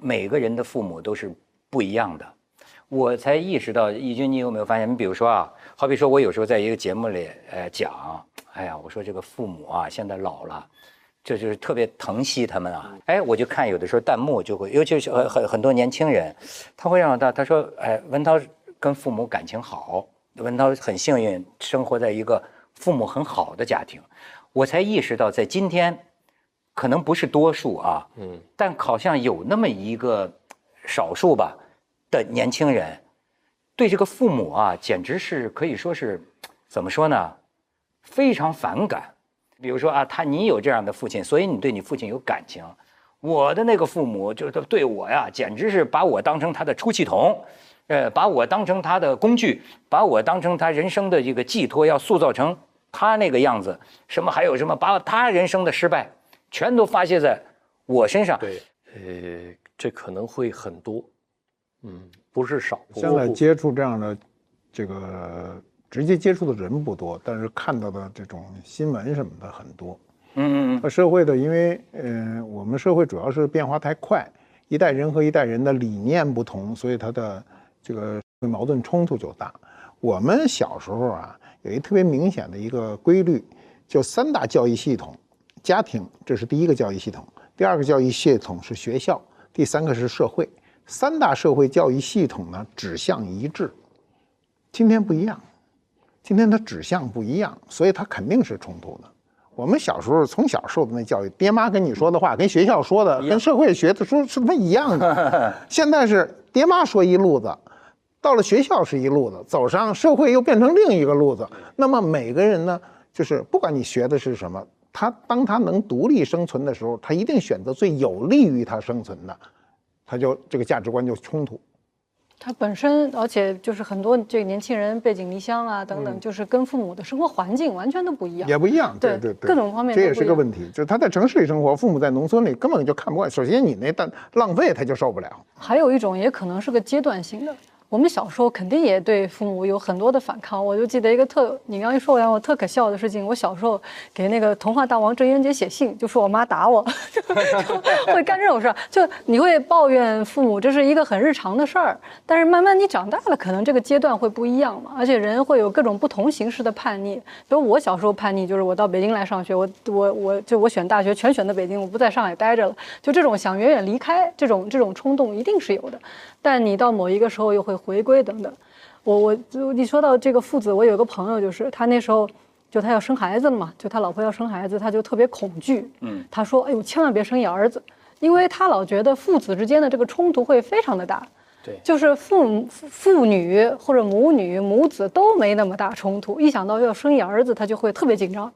每个人的父母都是不一样的。我才意识到，义军，你有没有发现？你比如说啊，好比说我有时候在一个节目里，呃，讲，哎呀，我说这个父母啊，现在老了，这就是特别疼惜他们啊。哎，我就看有的时候弹幕就会，尤其是很很很多年轻人，他会让他他说，哎，文涛跟父母感情好，文涛很幸运，生活在一个父母很好的家庭。我才意识到，在今天，可能不是多数啊，嗯，但好像有那么一个少数吧。的年轻人，对这个父母啊，简直是可以说是，怎么说呢？非常反感。比如说啊，他你有这样的父亲，所以你对你父亲有感情。我的那个父母就是对我呀，简直是把我当成他的出气筒，呃，把我当成他的工具，把我当成他人生的这个寄托，要塑造成他那个样子。什么还有什么，把他人生的失败全都发泄在我身上。对，呃，这可能会很多。嗯，不是少。现在接触这样的，这个直接接触的人不多，但是看到的这种新闻什么的很多。嗯嗯嗯。社会的，因为嗯，我们社会主要是变化太快，一代人和一代人的理念不同，所以他的这个矛盾冲突就大。我们小时候啊，有一特别明显的一个规律，就三大教育系统：家庭，这是第一个教育系统；第二个教育系统是学校；第三个是社会。三大社会教育系统呢，指向一致。今天不一样，今天它指向不一样，所以它肯定是冲突的。我们小时候从小受的那教育，爹妈跟你说的话，跟学校说的，跟社会学的说是他妈一样的。现在是爹妈说一路子，到了学校是一路子，走上社会又变成另一个路子。那么每个人呢，就是不管你学的是什么，他当他能独立生存的时候，他一定选择最有利于他生存的。他就这个价值观就冲突，他本身，而且就是很多这个年轻人背井离乡啊等等，就是跟父母的生活环境完全都不一样，也不一样，对对对，各种方面这也是个问题。就是他在城市里生活，父母在农村里根本就看不惯。首先你那但浪费他就受不了。还有一种也可能是个阶段性的。我们小时候肯定也对父母有很多的反抗，我就记得一个特，你刚一说让我特可笑的事情，我小时候给那个童话大王郑渊洁写信，就说我妈打我，会干这种事儿，就你会抱怨父母，这是一个很日常的事儿。但是慢慢你长大了，可能这个阶段会不一样嘛，而且人会有各种不同形式的叛逆。比如我小时候叛逆，就是我到北京来上学，我我我就我选大学全选的北京，我不在上海待着了，就这种想远远离开这种这种冲动一定是有的。但你到某一个时候又会回归等等，我我就你说到这个父子，我有个朋友就是他那时候就他要生孩子了嘛，就他老婆要生孩子，他就特别恐惧，嗯，他说哎呦千万别生一儿子，因为他老觉得父子之间的这个冲突会非常的大，对，就是父父女或者母女母子都没那么大冲突，一想到要生一儿子，他就会特别紧张，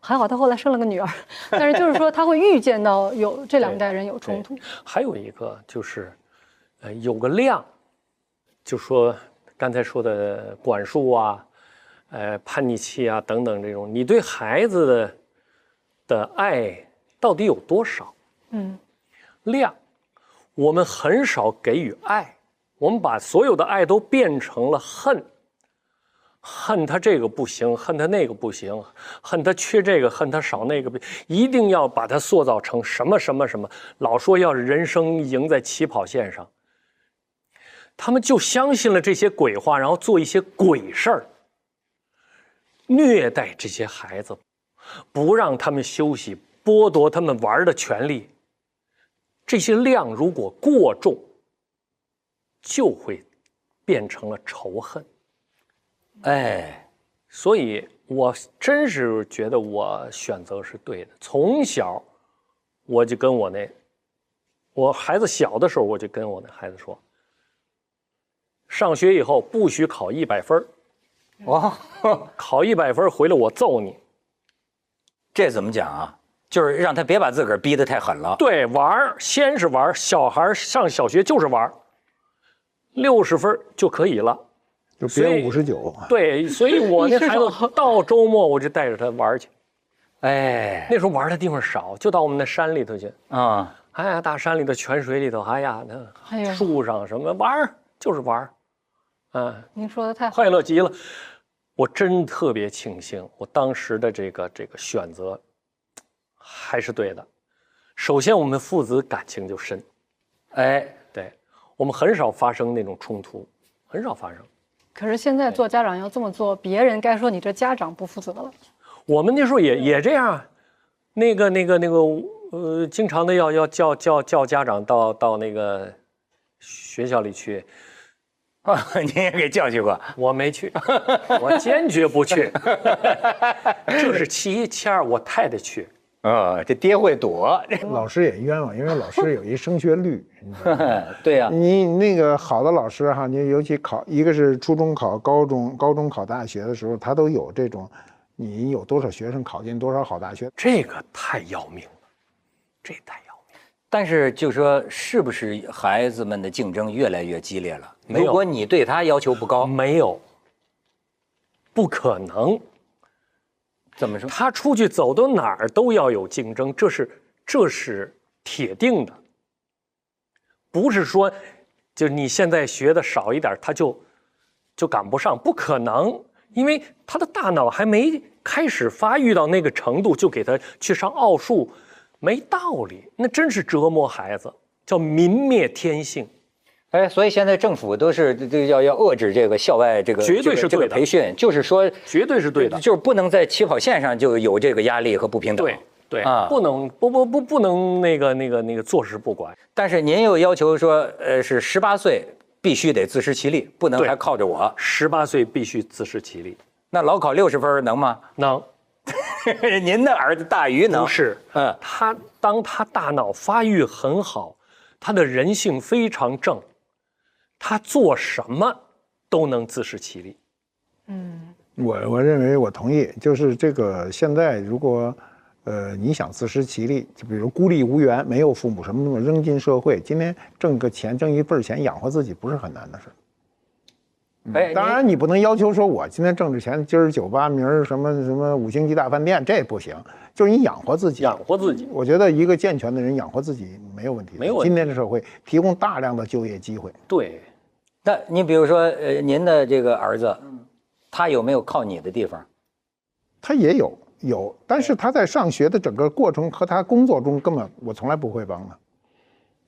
还好他后来生了个女儿，但是就是说他会预见到有这两代人有冲突，还有一个就是。呃，有个量，就说刚才说的管束啊，呃，叛逆期啊等等这种，你对孩子的的爱到底有多少？嗯，量，我们很少给予爱，我们把所有的爱都变成了恨，恨他这个不行，恨他那个不行，恨他缺这个，恨他少那个，一定要把他塑造成什么什么什么，老说要人生赢在起跑线上。他们就相信了这些鬼话，然后做一些鬼事儿，虐待这些孩子，不让他们休息，剥夺他们玩的权利。这些量如果过重，就会变成了仇恨。哎，所以我真是觉得我选择是对的。从小我就跟我那，我孩子小的时候，我就跟我那孩子说。上学以后不许考一百分哇，考一百分回来我揍你。这怎么讲啊？就是让他别把自个儿逼得太狠了。对，玩儿先是玩儿小孩上小学就是玩儿六十分就可以了，就别五十九。对，所以我那孩子 到周末我就带着他玩去。哎，那时候玩的地方少，就到我们那山里头去啊。哎呀，大山里头、泉水里头，哎呀，那树上什么玩儿就是玩嗯，您说的太快乐极了，我真特别庆幸，我当时的这个这个选择还是对的。首先，我们父子感情就深，哎，对，我们很少发生那种冲突，很少发生。可是现在做家长要这么做，别人该说你这家长不负责了。我们那时候也也这样，那个那个那个呃，经常的要要叫叫叫家长到到那个学校里去，啊，您也给教训过，我没去，我坚决不去。这是其一，其二我太太去。哦，这爹会躲，老师也冤枉，因为老师有一升学率？对呀、你那个好的老师哈，你尤其考一个是初中考高中，高中考大学的时候，他都有这种，你有多少学生考进多少好大学，这个太要命了，这太要命了。但是就说是不是孩子们的竞争越来越激烈了？如果你对他要求不高，没有，不可能。怎么说？他出去走到哪儿都要有竞争，这是这是铁定的，不是说就是你现在学的少一点，他就就赶不上，不可能，因为他的大脑还没开始发育到那个程度，就给他去上奥数，没道理，那真是折磨孩子，叫泯灭天性。哎，所以现在政府都是要要遏制这个校外这个绝对是对的培训，就是说绝对是对的就是不能在起跑线上就有这个压力和不平等。对对啊不能不不不不能那个那个那个坐视不管。但是您又要求说，呃，是十八岁必须得自食其力，不能还靠着我。十八岁必须自食其力，那老考六十分能吗？能 您的儿子大于能？不是？嗯，他当他大脑发育很好，他的人性非常正，他做什么都能自食其力。嗯我我认为我同意，就是这个现在如果，呃，你想自食其力，就比如孤立无援，没有父母什么什么扔进社会，今天挣个钱，挣一份钱养活自己不是很难的事儿。哎，当然，你不能要求说我今天挣着钱，今儿酒吧，明儿什么什么五星级大饭店，这不行。就是你养活自己，养活自己，我觉得一个健全的人养活自己没有问题。没有问题今天的社会提供大量的就业机会，对，那你比如说，呃，您的这个儿子，他有没有靠你的地方？他也有有，但是他在上学的整个过程和他工作中根本我从来不会帮他。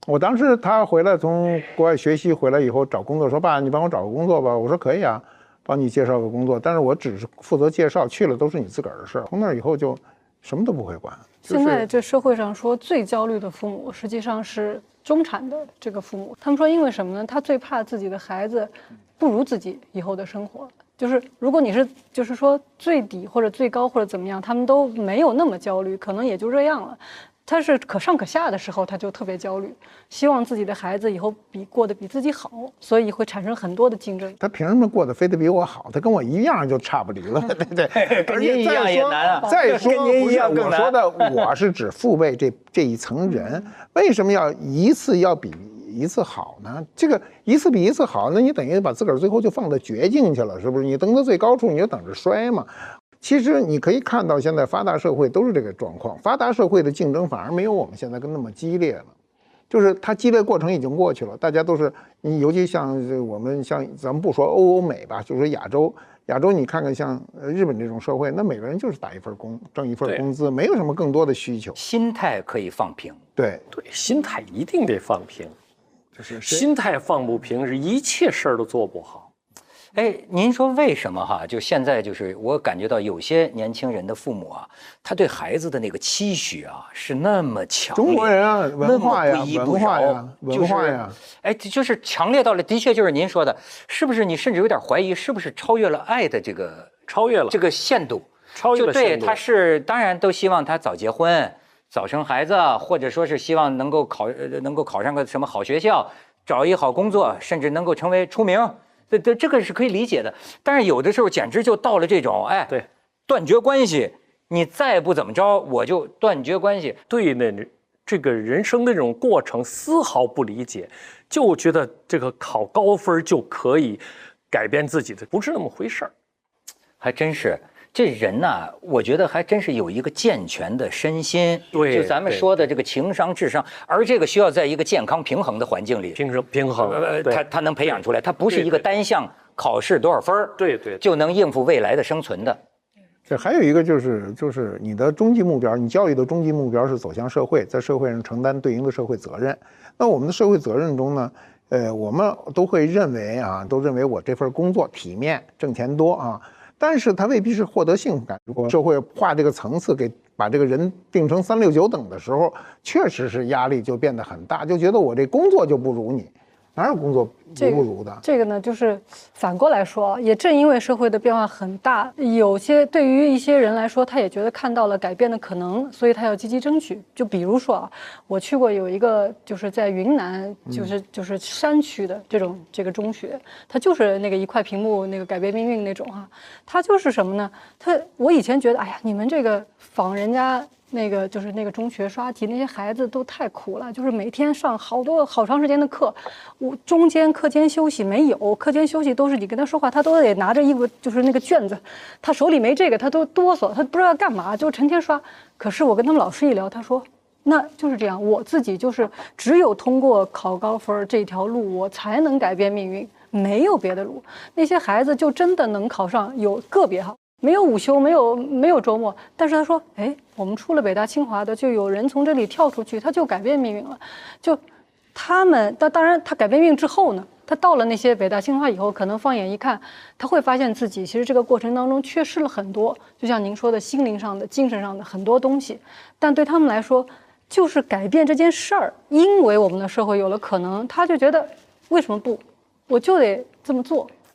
我当时他回来从国外学习回来以后找工作，说爸，你帮我找个工作吧。我说可以啊，帮你介绍个工作，但是我只是负责介绍，去了都是你自个儿的事儿。从那以后就什么都不会管。现在这社会上说最焦虑的父母，实际上是中产的这个父母。他们说，因为什么呢？他最怕自己的孩子不如自己以后的生活。就是如果你是就是说最底或者最高或者怎么样，他们都没有那么焦虑，可能也就这样了。他是可上可下的时候，他就特别焦虑，希望自己的孩子以后比过得比自己好，所以会产生很多的竞争。他凭什么过得非得比我好？他跟我一样就差不离了，对不对？跟而且 您一样再说也难啊再说跟您一不是样更难我说的，我是指父辈这这一层人，为什么要一次要比一次好呢？这个一次比一次好，那你等于把自个儿最后就放到绝境去了，是不是？你登到最高处，你就等着摔嘛。其实你可以看到，现在发达社会都是这个状况，发达社会的竞争反而没有我们现在跟那么激烈了。就是它激烈过程已经过去了，大家都是你，尤其像这我们像咱们不说欧欧美吧，就说亚洲，亚洲你看看像呃日本这种社会，那每个人就是打一份工，挣一份工资，没有什么更多的需求。心态可以放平。对，对，心态一定得放平，就是心态放不平，是一切事儿都做不好。哎，您说为什么哈？就现在就是我感觉到有些年轻人的父母啊，他对孩子的那个期许啊是那么强烈，中国人啊，文化呀那么不依，不文化饶呀，文化呀，就是，哎，就是强烈到了，的确就是您说的，是不是？你甚至有点怀疑，是不是超越了爱的这个超越了这个限度？超越就对，了限度他是当然都希望他早结婚、早生孩子，或者说是希望能够考呃能够考上个什么好学校，找一好工作，甚至能够成为出名。这这这个是可以理解的。但是有的时候简直就到了这种，哎，对，断绝关系，你再不怎么着，我就断绝关系。对那这个人生的这种过程丝毫不理解，就觉得这个考高分就可以改变自己的，不是那么回事儿。还真是。这人呐、我觉得还真是有一个健全的身心，对就咱们说的这个情商、智商，而这个需要在一个健康平衡的环境里，平衡平衡，呃，他他能培养出来，他不是一个单项考试多少分儿对对就能应付未来的生存的。这还有一个就是就是你的终极目标，你教育的终极目标是走向社会，在社会上承担对应的社会责任。那我们的社会责任中呢，呃，我们都会认为啊，都认为我这份工作体面，挣钱多啊，但是他未必是获得幸福感。如果社会划这个层次，给把这个人定成三六九等的时候，确实是压力就变得很大，就觉得我这工作就不如你。哪有工作不不如的？这个呢，就是反过来说，也正因为社会的变化很大，有些对于一些人来说，他也觉得看到了改变的可能，所以他要积极争取。就比如说啊，我去过有一个就是在云南，就是就是山区的这种这个中学，它就是那个一块屏幕那个改变命运那种啊，它就是什么呢？它我以前觉得，哎呀，你们这个仿人家。那个就是那个中学刷题，那些孩子都太苦了，就是每天上好多好长时间的课，我中间课课间休息没有，课间休息都是你跟他说话，他都得拿着一个就是那个卷子，他手里没这个他都哆嗦，他不知道要干嘛，就成天刷。可是我跟他们老师一聊，他说那就是这样，我自己就是只有通过考高分这条路，我才能改变命运，没有别的路。那些孩子就真的能考上，有个别哈。没有午休，没有没有周末，但是他说，哎，我们出了北大清华的，就有人从这里跳出去，他就改变命运了。就他们，但当然他改变命运之后呢，他到了那些北大清华以后，可能放眼一看，他会发现自己其实这个过程当中缺失了很多，就像您说的心灵上的、精神上的很多东西。但对他们来说，就是改变这件事儿，因为我们的社会有了可能，他就觉得为什么不，我就得这么做。